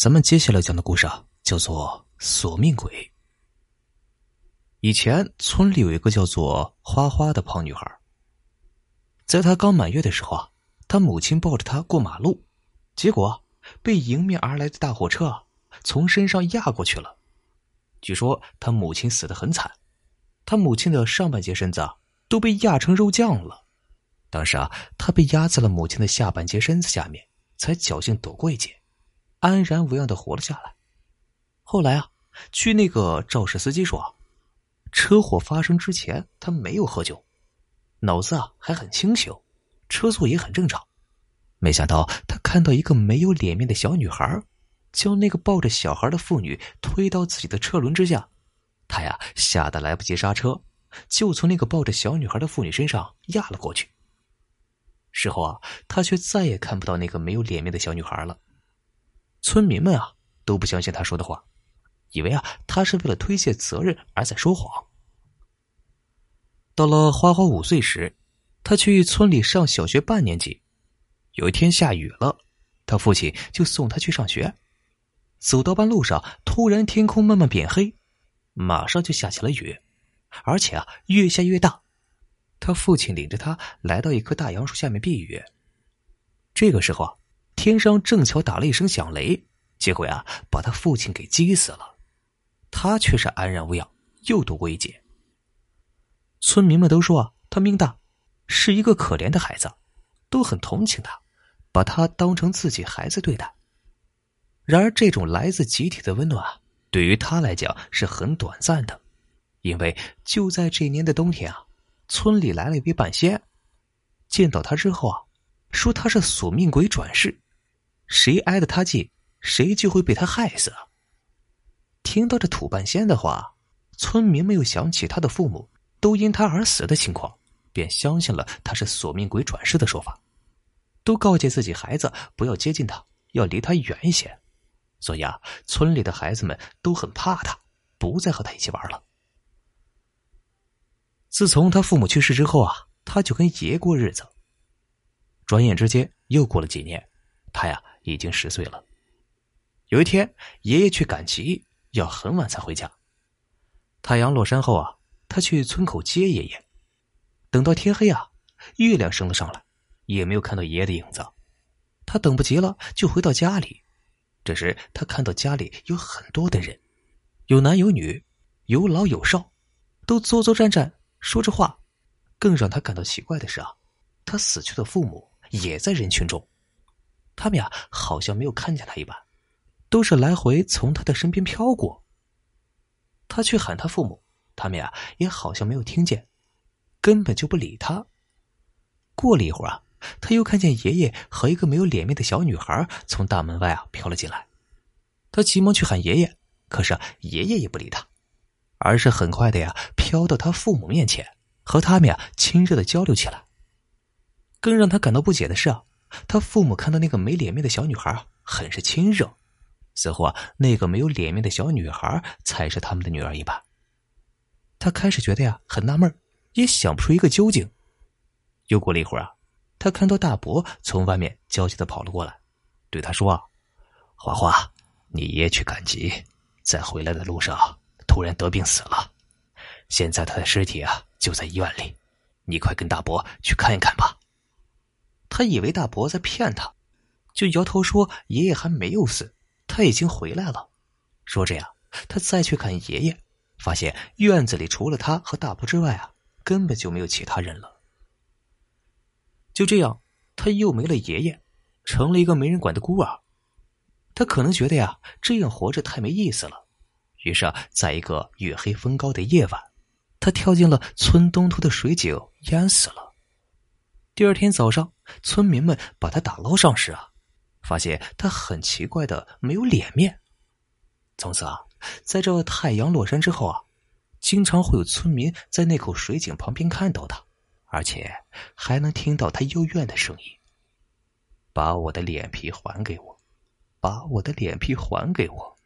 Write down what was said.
咱们接下来讲的故事啊，叫做《索命鬼》。以前村里有一个叫做花花的胖女孩，在她刚满月的时候啊，她母亲抱着她过马路，结果被迎面而来的大货车从身上压过去了。据说她母亲死的很惨，她母亲的上半截身子啊都被压成肉酱了。当时啊，她被压在了母亲的下半截身子下面，才侥幸躲过一劫。安然无恙的活了下来。后来啊，据那个肇事司机说，车祸发生之前他没有喝酒，脑子啊还很清醒，车速也很正常。没想到他看到一个没有脸面的小女孩，将那个抱着小孩的妇女推到自己的车轮之下，他呀吓得来不及刹车，就从那个抱着小女孩的妇女身上压了过去。事后啊，他却再也看不到那个没有脸面的小女孩了。村民们啊都不相信他说的话，以为啊他是为了推卸责任而在说谎。到了花花五岁时，他去村里上小学半年级。有一天下雨了，他父亲就送他去上学。走到半路上，突然天空慢慢变黑，马上就下起了雨，而且啊越下越大。他父亲领着他来到一棵大杨树下面避雨。这个时候啊。天上正巧打了一声响雷，结果呀，把他父亲给击死了。他却是安然无恙，又躲过一劫。村民们都说啊，他命大，是一个可怜的孩子，都很同情他，把他当成自己孩子对待。然而，这种来自集体的温暖，对于他来讲是很短暂的，因为就在这年的冬天啊，村里来了一位半仙，见到他之后啊，说他是索命鬼转世。谁挨得他近，谁就会被他害死。听到这土半仙的话，村民们又想起他的父母都因他而死的情况，便相信了他是索命鬼转世的说法，都告诫自己孩子不要接近他，要离他远一些。所以啊，村里的孩子们都很怕他，不再和他一起玩了。自从他父母去世之后啊，他就跟爷过日子。转眼之间又过了几年，他呀。已经十岁了。有一天，爷爷去赶集，要很晚才回家。太阳落山后啊，他去村口接爷爷。等到天黑啊，月亮升了上来，也没有看到爷爷的影子。他等不及了，就回到家里。这时，他看到家里有很多的人，有男有女，有老有少，都坐坐站站，说着话。更让他感到奇怪的是啊，他死去的父母也在人群中。他们呀，好像没有看见他一般，都是来回从他的身边飘过。他去喊他父母，他们呀也好像没有听见，根本就不理他。过了一会儿啊，他又看见爷爷和一个没有脸面的小女孩从大门外啊飘了进来。他急忙去喊爷爷，可是爷爷也不理他，而是很快的呀飘到他父母面前，和他们呀亲热的交流起来。更让他感到不解的是啊。他父母看到那个没脸面的小女孩，很是亲热，似乎啊，那个没有脸面的小女孩才是他们的女儿一般。他开始觉得呀，很纳闷，也想不出一个究竟。又过了一会儿啊，他看到大伯从外面焦急的跑了过来，对他说：“，花花，你爷爷去赶集，在回来的路上突然得病死了，现在他的尸体啊就在医院里，你快跟大伯去看一看吧。”他以为大伯在骗他，就摇头说：“爷爷还没有死，他已经回来了。”说着呀，他再去看爷爷，发现院子里除了他和大伯之外啊，根本就没有其他人了。就这样，他又没了爷爷，成了一个没人管的孤儿。他可能觉得呀，这样活着太没意思了，于是啊，在一个月黑风高的夜晚，他跳进了村东头的水井，淹死了。第二天早上，村民们把他打捞上时啊，发现他很奇怪的没有脸面。从此啊，在这太阳落山之后啊，经常会有村民在那口水井旁边看到他，而且还能听到他幽怨的声音：“把我的脸皮还给我，把我的脸皮还给我。”